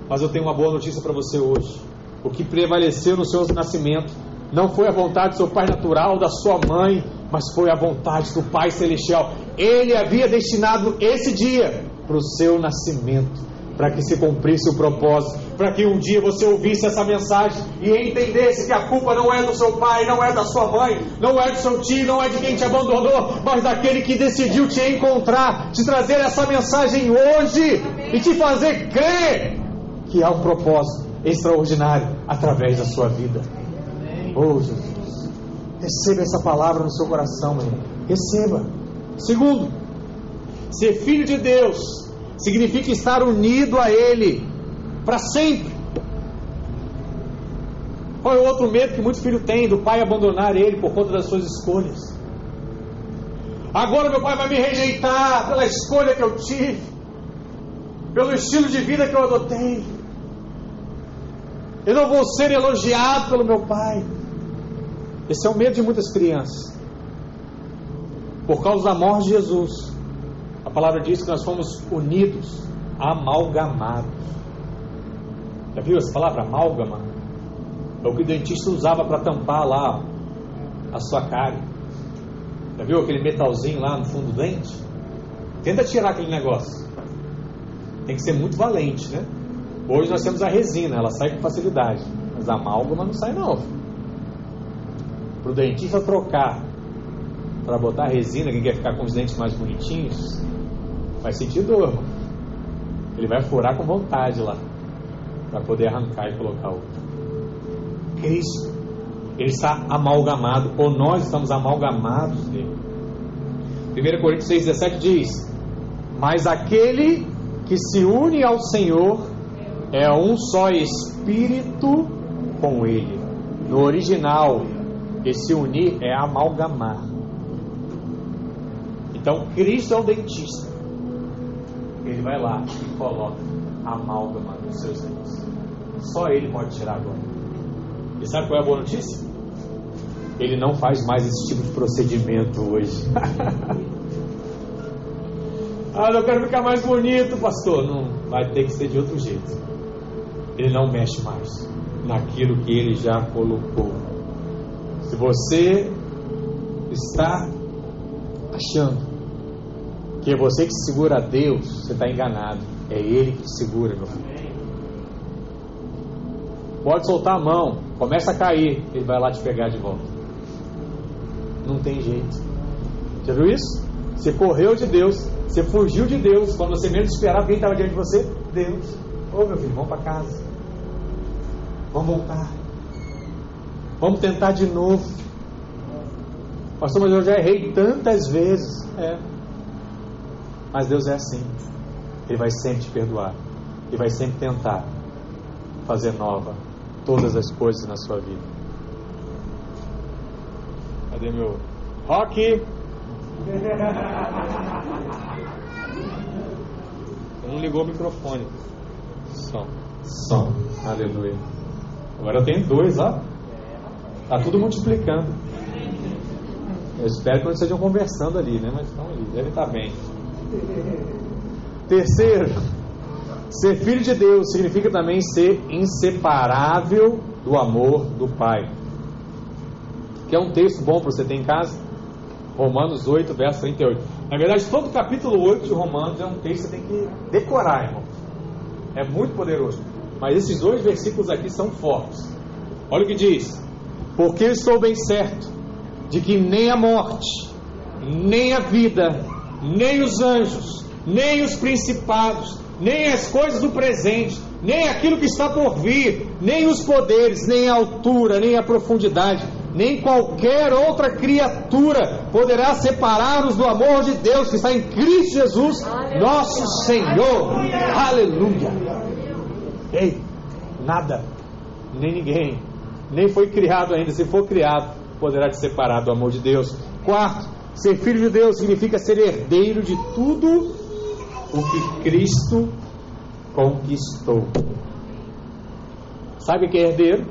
Mas eu tenho uma boa notícia para você hoje. O que prevaleceu no seu nascimento não foi a vontade do seu pai natural, da sua mãe, mas foi a vontade do Pai Celestial. Ele havia destinado esse dia para o seu nascimento, para que se cumprisse o propósito, para que um dia você ouvisse essa mensagem e entendesse que a culpa não é do seu pai, não é da sua mãe, não é do seu tio, não é de quem te abandonou, mas daquele que decidiu te encontrar, te trazer essa mensagem hoje e te fazer crer que há um propósito extraordinário através da sua vida. Oh Jesus. Receba essa palavra no seu coração, meu irmão. Receba. Segundo, ser filho de Deus significa estar unido a Ele para sempre. Qual é o outro medo que muito filho tem do pai abandonar ele por conta das suas escolhas? Agora meu pai vai me rejeitar pela escolha que eu tive, pelo estilo de vida que eu adotei. Eu não vou ser elogiado pelo meu pai. Esse é o medo de muitas crianças. Por causa da morte de Jesus, a palavra diz que nós fomos unidos, amalgamados. Já viu essa palavra amálgama? É o que o dentista usava para tampar lá a sua cara. Já viu aquele metalzinho lá no fundo do dente? Tenta tirar aquele negócio. Tem que ser muito valente, né? Hoje nós temos a resina, ela sai com facilidade. Mas a amálgama não sai não. Para o dentista trocar para botar resina, quem quer ficar com os dentes mais bonitinhos, vai sentir dor. Ele vai furar com vontade lá para poder arrancar e colocar outro. Cristo, ele está amalgamado, ou nós estamos amalgamados nele. 1 Coríntios 6,17 diz: Mas aquele que se une ao Senhor é um só espírito com ele. No original, esse unir é amalgamar. Então, Cristo é o dentista. Ele vai lá e coloca amálgama nos seus dentes. Só ele pode tirar agora. E sabe qual é a boa notícia? Ele não faz mais esse tipo de procedimento hoje. *laughs* ah, eu quero ficar mais bonito, pastor. Não, vai ter que ser de outro jeito. Ele não mexe mais naquilo que ele já colocou. Se você está achando que é você que segura a Deus, você está enganado. É Ele que segura, meu filho. Pode soltar a mão, começa a cair, Ele vai lá te pegar de volta. Não tem jeito. Já viu isso? Você correu de Deus, você fugiu de Deus. Quando você menos esperava, quem estava diante de você? Deus. Ô oh, meu filho, vamos para casa. Vamos voltar. Vamos tentar de novo. Pastor, mas eu já errei tantas vezes. É. Mas Deus é assim. Ele vai sempre te perdoar. Ele vai sempre tentar fazer nova todas as coisas na sua vida. Cadê meu rock? Não ligou o microfone. Som. Som. Aleluia. Agora eu tenho dois, ó. Tá tudo multiplicando. Eu espero que não estejam conversando ali, né? Mas estão ali. Deve estar bem. Terceiro, ser filho de Deus significa também ser inseparável do amor do Pai. Que é um texto bom para você ter em casa? Romanos 8, verso 38. Na verdade, todo o capítulo 8 de Romanos é um texto que você tem que decorar, irmão. É muito poderoso. Mas esses dois versículos aqui são fortes. Olha o que diz: Porque eu estou bem certo de que nem a morte, nem a vida, nem os anjos, nem os principados, nem as coisas do presente, nem aquilo que está por vir, nem os poderes, nem a altura, nem a profundidade, nem qualquer outra criatura poderá separar-nos do amor de Deus que está em Cristo Jesus, Aleluia. nosso Senhor. Aleluia. Ei, nada, nem ninguém, nem foi criado ainda. Se for criado, poderá te separar do amor de Deus. Quarto, Ser filho de Deus significa ser herdeiro de tudo o que Cristo conquistou. Sabe o que é herdeiro?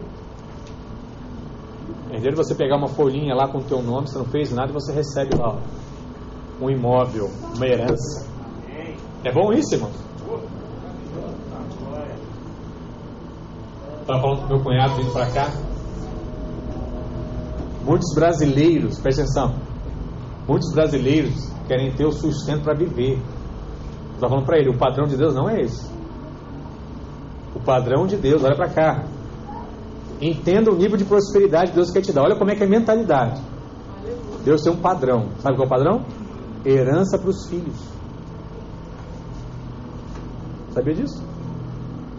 Herdeiro é você pegar uma folhinha lá com o teu nome, você não fez nada e você recebe lá um imóvel, uma herança. É bom isso, irmão? Estava falando com meu cunhado vindo para cá. Muitos brasileiros, presta atenção, Muitos brasileiros querem ter o sustento para viver. Estou falando para ele, o padrão de Deus não é esse. O padrão de Deus, olha para cá. Entenda o nível de prosperidade que Deus quer te dar. Olha como é que é a mentalidade. Deus tem um padrão. Sabe qual é o padrão? Herança para os filhos. Sabia disso?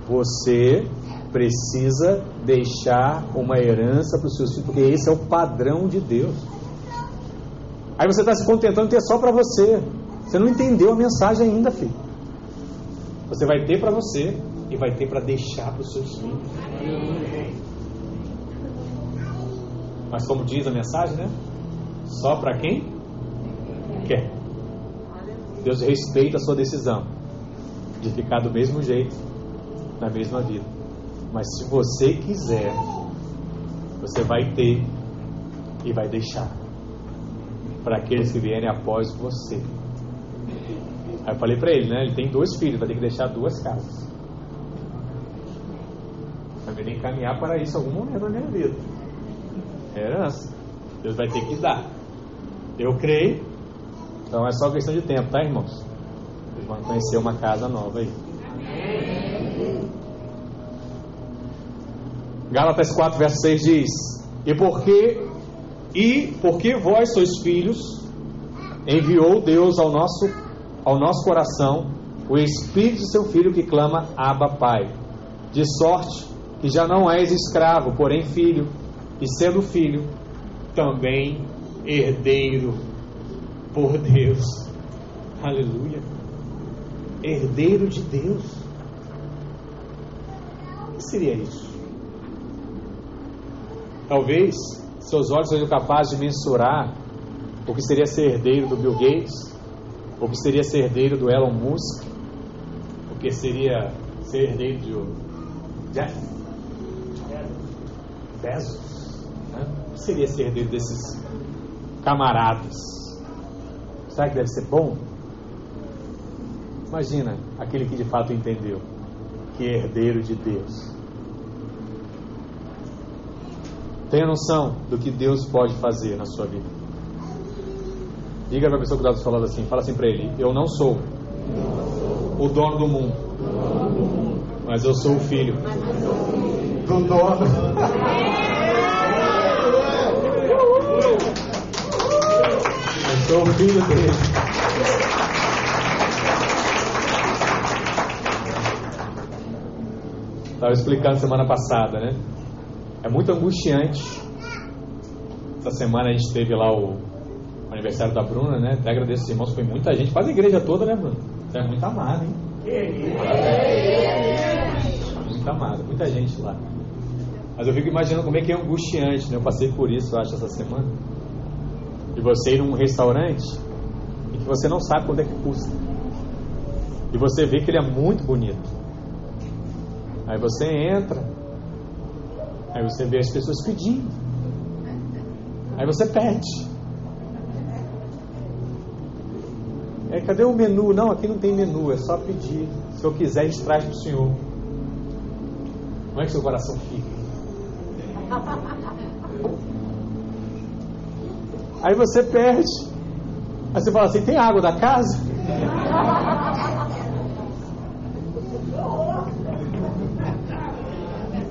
Você precisa deixar uma herança para os seus filhos, porque esse é o padrão de Deus. Aí você está se contentando ter só para você. Você não entendeu a mensagem ainda, filho. Você vai ter para você e vai ter para deixar para os seus filhos. Mas como diz a mensagem, né? Só para quem quer. Deus respeita a sua decisão de ficar do mesmo jeito na mesma vida. Mas se você quiser, você vai ter e vai deixar para aqueles que vierem após você. Aí eu falei para ele, né? Ele tem dois filhos, vai ter que deixar duas casas. Vai que encaminhar para isso algum momento da minha vida. É herança. Deus vai ter que dar. Eu creio. Então é só questão de tempo, tá, irmãos? Vocês vão conhecer uma casa nova aí. Gálatas 4, verso 6 diz: E porque e porque vós sois filhos, enviou Deus ao nosso ao nosso coração o espírito de seu filho que clama Abba Pai. De sorte que já não és escravo, porém filho, e sendo filho, também herdeiro por Deus. Aleluia. Herdeiro de Deus. O que seria isso? Talvez seus olhos sejam capazes de mensurar o que seria ser herdeiro do Bill Gates, o que seria ser herdeiro do Elon Musk, o que seria ser herdeiro de Jeff Bezos, né? o que seria ser herdeiro desses camaradas? Será que deve ser bom? Imagina aquele que de fato entendeu que é herdeiro de Deus Tenha noção do que Deus pode fazer na sua vida. Diga para a pessoa que está do seu lado assim, fala assim para ele: Eu não sou o dono do mundo, mas eu sou o filho do dono. *laughs* Eu sou o filho dele. Estava explicando semana passada, né? É muito angustiante. Essa semana a gente teve lá o, aniversário da Bruna, né? Até agradeço os irmãos, foi muita gente, quase a igreja toda, né, Bruno? Você é muito amado, hein? Muito amado, muita gente lá. Mas eu fico imaginando como é que é angustiante, né? Eu passei por isso, eu acho, essa semana. De você ir num restaurante e que você não sabe quanto é que custa. E você vê que ele é muito bonito. Aí você entra, Aí você vê as pessoas pedindo. Aí você pede. É, cadê o menu? Não, aqui não tem menu, é só pedir. Se eu quiser, a gente traz para o senhor. Como é que seu coração fica? Aí você perde. Aí você fala assim: tem água da casa?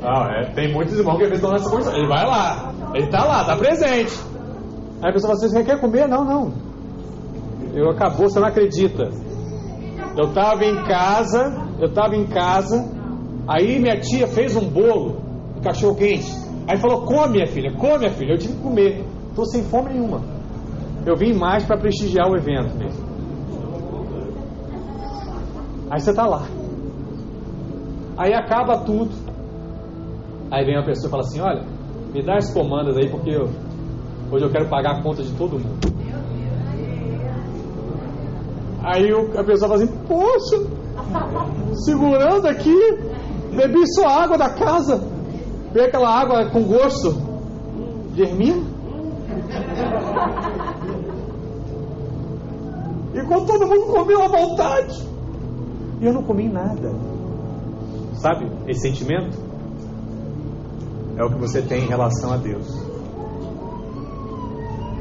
Não, tem muitos irmãos que estão nessa condição. Ele vai lá, ele está lá, está presente. Aí a pessoa fala assim: quer comer? Não, não. Eu acabou, você não acredita. Eu estava em casa, eu estava em casa, aí minha tia fez um bolo, um cachorro quente. Aí falou: come, minha filha, come, minha filha. Eu tive que comer. Estou sem fome nenhuma. Eu vim mais para prestigiar o evento mesmo. Aí você está lá. Aí acaba tudo. Aí vem uma pessoa e fala assim: Olha, me dá as comandas aí, porque eu, hoje eu quero pagar a conta de todo mundo. Aí a pessoa fala assim: Poxa, segurando aqui, bebi só água da casa. Veio aquela água com gosto de ermina. Enquanto todo mundo comeu à vontade. E eu não comi nada. Sabe esse sentimento? É o que você tem em relação a Deus.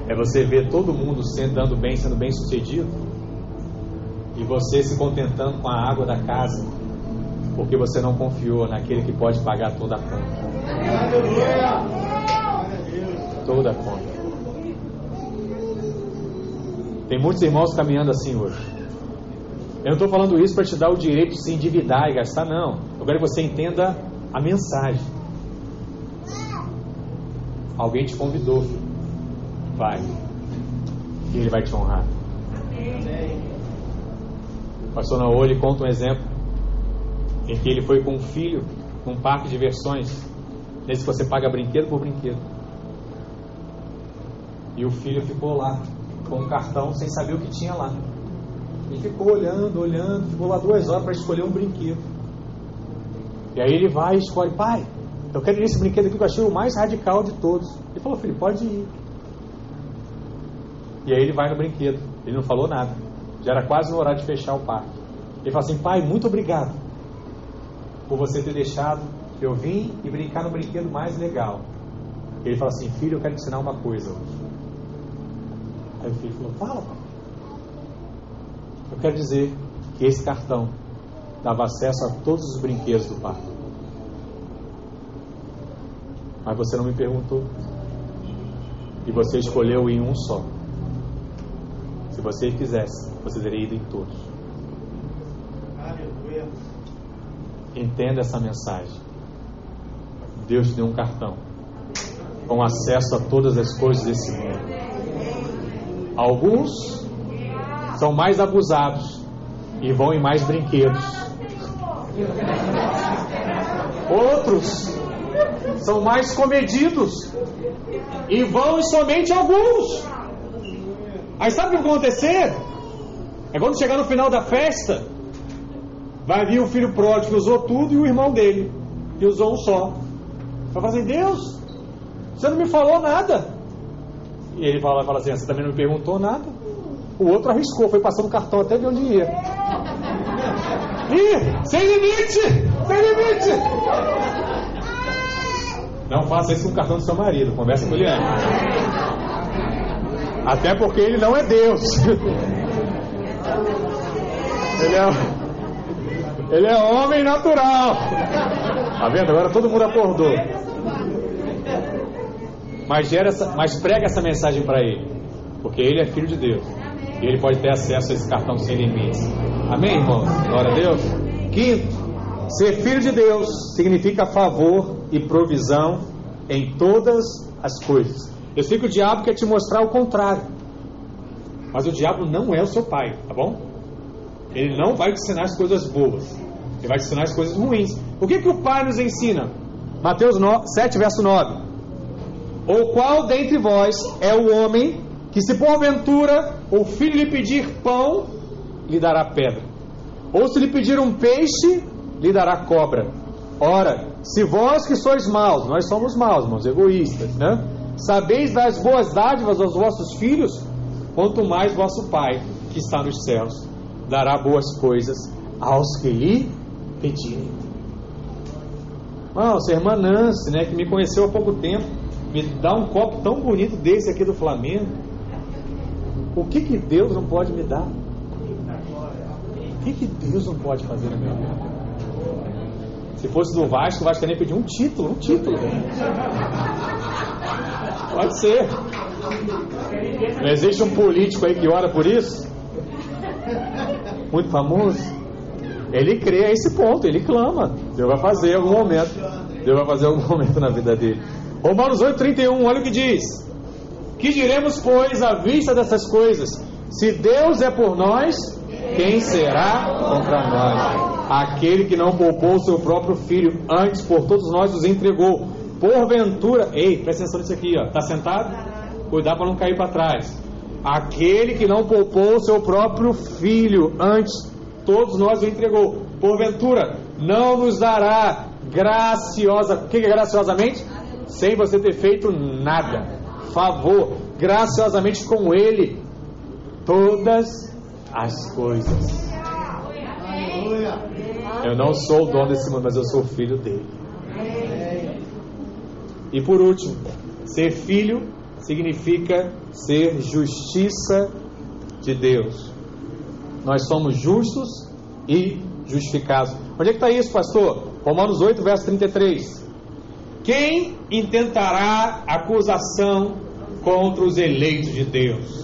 É você ver todo mundo sendo dando bem, sendo bem sucedido, e você se contentando com a água da casa, porque você não confiou naquele que pode pagar toda a conta. Toda a conta. Tem muitos irmãos caminhando assim hoje. Eu não estou falando isso para te dar o direito de se endividar e gastar, não. Eu quero que você entenda a mensagem. Alguém te convidou. Vai. E ele vai te honrar. O pastor Naô, ele conta um exemplo em que ele foi com um filho num parque de diversões. Nesse você paga brinquedo por brinquedo. E o filho ficou lá com um cartão sem saber o que tinha lá. Ele ficou olhando, olhando, ficou lá duas horas para escolher um brinquedo. E aí ele vai e escolhe, pai, eu quero ir nesse brinquedo aqui que eu achei o mais radical de todos. Ele falou, filho, pode ir. E aí ele vai no brinquedo. Ele não falou nada. Já era quase o horário de fechar o parque. Ele fala assim, pai, muito obrigado por você ter deixado eu vir e brincar no brinquedo mais legal. Ele fala assim, filho, eu quero te ensinar uma coisa hoje. Aí o filho falou, fala, pai. Eu quero dizer que esse cartão dava acesso a todos os brinquedos do parque. Mas você não me perguntou. E você escolheu em um só. Se você quisesse, você teria ido em todos. Entenda essa mensagem. Deus te deu um cartão com acesso a todas as coisas desse mundo. Alguns são mais abusados e vão em mais brinquedos. Outros são mais comedidos e vão somente alguns. Aí sabe o que vai acontecer? É quando chegar no final da festa, vai vir o filho pródigo que usou tudo e o irmão dele, que usou um só. Vai falar assim, Deus, você não me falou nada. E ele fala, fala assim, ah, você também não me perguntou nada. O outro arriscou, foi passando cartão até de onde ia. *laughs* Ih, sem limite! Sem limite! Não faça isso com o cartão do seu marido, conversa com ele antes. Até porque ele não é Deus. Ele é, ele é homem natural. Tá vendo? Agora todo mundo acordou. Mas, gera essa, mas prega essa mensagem para ele. Porque ele é filho de Deus. E ele pode ter acesso a esse cartão sem limites. Amém, irmão? Glória a Deus. Quinto, ser filho de Deus significa favor e provisão em todas as coisas. Eu sei que o diabo quer te mostrar o contrário. Mas o diabo não é o seu pai, tá bom? Ele não vai te ensinar as coisas boas. Ele vai te ensinar as coisas ruins. O que, que o pai nos ensina? Mateus 9, 7, verso 9. Ou qual dentre vós é o homem que, se porventura o filho lhe pedir pão, lhe dará pedra? Ou se lhe pedir um peixe, lhe dará cobra? Ora, se vós que sois maus, nós somos maus, irmãos, egoístas, né? Sabeis as boas dádivas aos vossos filhos, quanto mais vosso Pai, que está nos céus, dará boas coisas aos que lhe pedirem. Nossa, a irmã Nancy, né, que me conheceu há pouco tempo, me dá um copo tão bonito desse aqui do Flamengo. O que que Deus não pode me dar? O que que Deus não pode fazer na minha vida? Se fosse do Vasco, o Vasco nem pedir um título, um título. Pode ser. Não existe um político aí que ora por isso? Muito famoso? Ele crê a esse ponto, ele clama. Deus vai fazer em algum momento. Deus vai fazer em algum momento na vida dele. Romanos 8,31, olha o que diz. Que diremos, pois, à vista dessas coisas? Se Deus é por nós, quem será contra nós? Aquele que não poupou o seu próprio filho, antes por todos nós os entregou. Porventura, ei, presta atenção nisso aqui, ó. Tá sentado? Cuidado para não cair para trás. Aquele que não poupou o seu próprio filho, antes todos nós o entregou. Porventura, não nos dará graciosa, o que é graciosamente? Sem você ter feito nada. Favor, graciosamente com ele todas as coisas. Eu não sou o dono desse mundo, mas eu sou filho dele. E por último, ser filho significa ser justiça de Deus. Nós somos justos e justificados. Onde é que está isso, pastor? Romanos 8, verso 33. Quem intentará acusação contra os eleitos de Deus?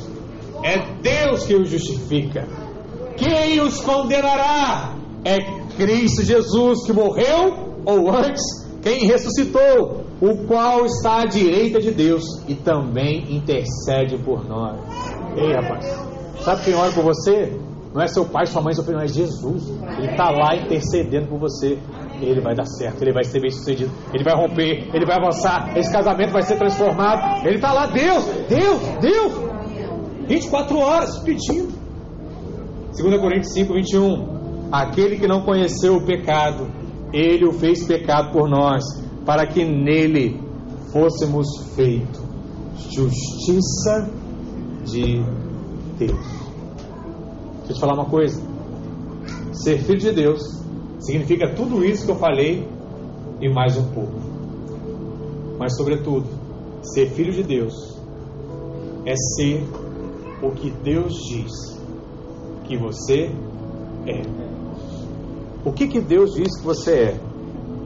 É Deus que os justifica. Quem os condenará? É Cristo Jesus que morreu ou antes, quem ressuscitou, o qual está à direita de Deus e também intercede por nós. Ei, rapaz, sabe quem ora por você? Não é seu pai, sua mãe, seu filho, não é Jesus. Ele está lá intercedendo por você. Ele vai dar certo, ele vai ser bem sucedido, ele vai romper, ele vai avançar, esse casamento vai ser transformado. Ele está lá, Deus, Deus, Deus. 24 horas pedindo. 2 Coríntios 5, 21. Aquele que não conheceu o pecado, ele o fez pecado por nós, para que nele fôssemos feitos justiça de Deus. Deixa eu te falar uma coisa. Ser filho de Deus significa tudo isso que eu falei e mais um pouco. Mas, sobretudo, ser filho de Deus é ser o que Deus diz que você é. O que, que Deus diz que você é?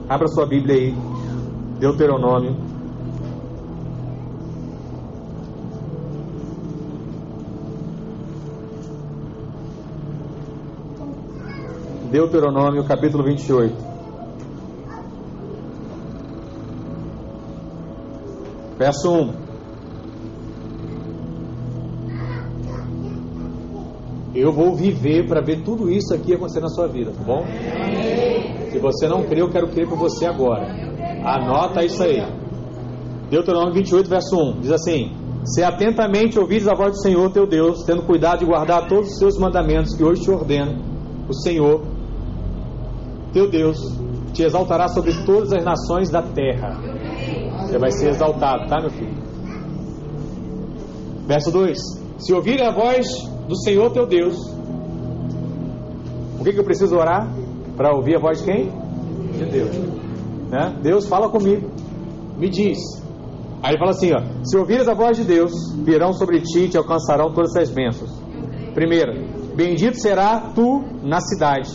Abra sua Bíblia aí, Deuteronômio. Deuteronômio capítulo 28. Verso 1. Eu vou viver para ver tudo isso aqui acontecer na sua vida, tá bom? Se você não crê, eu quero crer por você agora. Anota isso aí. Deuteronômio 28, verso 1 diz assim: Se atentamente ouvires a voz do Senhor teu Deus, tendo cuidado de guardar todos os seus mandamentos que hoje te ordeno, o Senhor teu Deus te exaltará sobre todas as nações da terra. Você vai ser exaltado, tá, meu filho? Verso 2: Se ouvirem a voz do Senhor teu Deus. O que, que eu preciso orar? Para ouvir a voz de quem? De Deus. Né? Deus fala comigo, me diz. Aí ele fala assim: ó, se ouvires a voz de Deus, virão sobre ti e te alcançarão todas essas bênçãos. Primeiro, bendito será tu na cidade,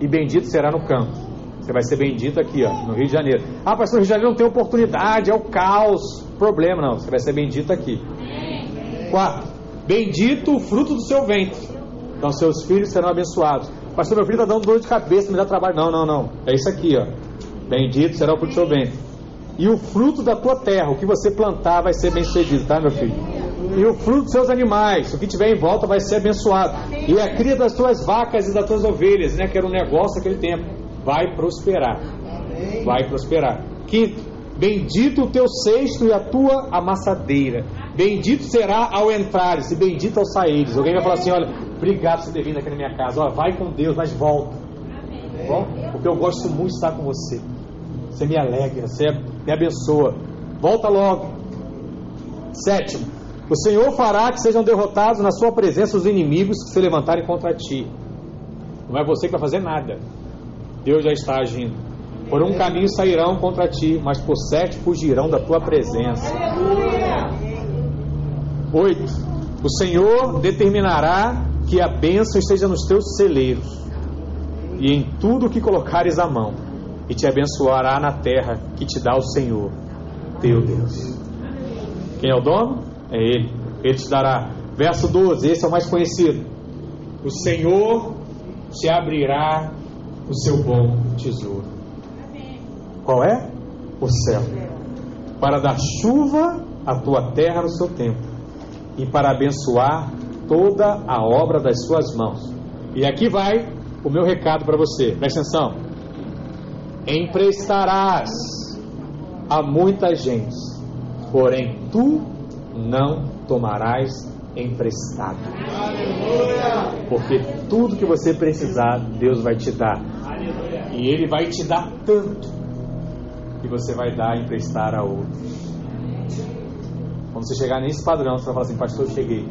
e bendito será no campo. Você vai ser bendito aqui, ó, no Rio de Janeiro. Ah, pastor, no Rio de Janeiro não tem oportunidade, é o caos. Problema não, você vai ser bendito aqui. Quarto, Bendito o fruto do seu ventre. Então seus filhos serão abençoados. Pastor, meu filho está dando dor de cabeça, me dá trabalho. Não, não, não. É isso aqui, ó. Bendito será o fruto do seu ventre. E o fruto da tua terra, o que você plantar, vai ser bem sucedido, tá, meu filho? E o fruto dos seus animais, o que tiver em volta, vai ser abençoado. E a cria das tuas vacas e das tuas ovelhas, né? Que era um negócio naquele tempo. Vai prosperar. Vai prosperar. Quinto, bendito o teu cesto e a tua amassadeira Bendito será ao entrares e bendito ao saíres. Alguém vai falar assim: olha, obrigado por você ter vindo aqui na minha casa. Olha, vai com Deus, mas volta. Tá bom? Porque eu gosto muito de estar com você. Você me alegra, você me abençoa. Volta logo. Sétimo, o Senhor fará que sejam derrotados na sua presença os inimigos que se levantarem contra ti. Não é você que vai fazer nada. Deus já está agindo. Por um caminho sairão contra ti, mas por sete fugirão da tua presença. Aleluia. 8. O Senhor determinará que a bênção esteja nos teus celeiros e em tudo que colocares a mão, e te abençoará na terra que te dá o Senhor, teu Deus. Quem é o dono? É Ele. Ele te dará. Verso 12, esse é o mais conhecido. O Senhor te abrirá o seu bom tesouro. Qual é? O céu. Para dar chuva à tua terra no seu tempo e para abençoar toda a obra das suas mãos. E aqui vai o meu recado para você. Presta atenção. Emprestarás a muita gente, porém tu não tomarás emprestado. Porque tudo que você precisar, Deus vai te dar. E Ele vai te dar tanto que você vai dar emprestar a outros. Quando você chegar nesse padrão, você vai falar assim, pastor, cheguei.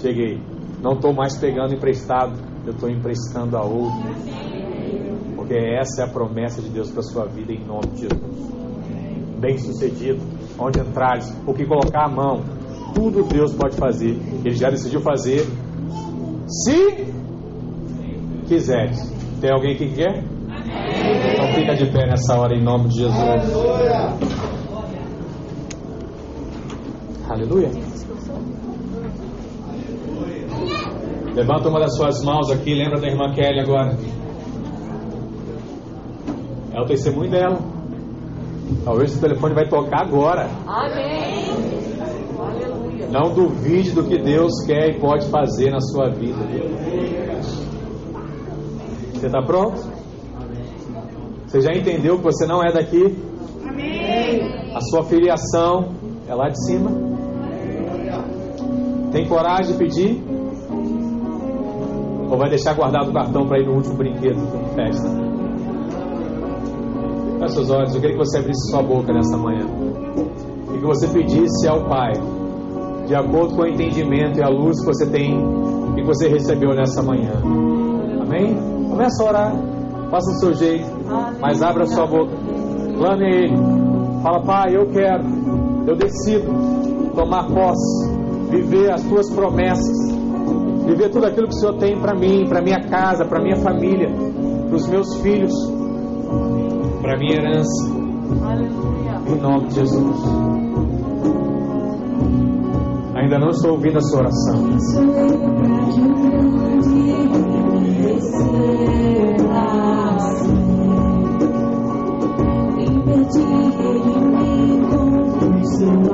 Cheguei. Não estou mais pegando emprestado, eu estou emprestando a outro. Porque essa é a promessa de Deus para a sua vida em nome de Jesus. Bem sucedido, onde entrares, o que colocar a mão, tudo Deus pode fazer. Ele já decidiu fazer. Se quiseres. Tem alguém que quer? Então fica de pé nessa hora em nome de Jesus. Aleluia. Levanta uma das suas mãos aqui, lembra da irmã Kelly agora. É o testemunho dela. Talvez o telefone vai tocar agora. Amém. Não duvide do que Deus quer e pode fazer na sua vida. Você está pronto? Você já entendeu que você não é daqui? Amém. A sua filiação é lá de cima? Tem coragem de pedir? Ou vai deixar guardado o cartão para ir no último brinquedo da festa? Feche seus olhos, eu queria que você abrisse sua boca nessa manhã. E que você pedisse ao Pai, de acordo com o entendimento e a luz que você tem e que você recebeu nessa manhã. Amém? Começa a orar, faça do seu jeito, mas abra sua boca. Clame a Ele. Fala, Pai, eu quero, eu decido tomar posse, viver as tuas promessas, viver tudo aquilo que o Senhor tem para mim, para minha casa, para minha família, para os meus filhos, para minha herança. Aleluia. Em nome de Jesus. Ainda não estou ouvindo a sua oração. 이제이인리 고, 의심 너.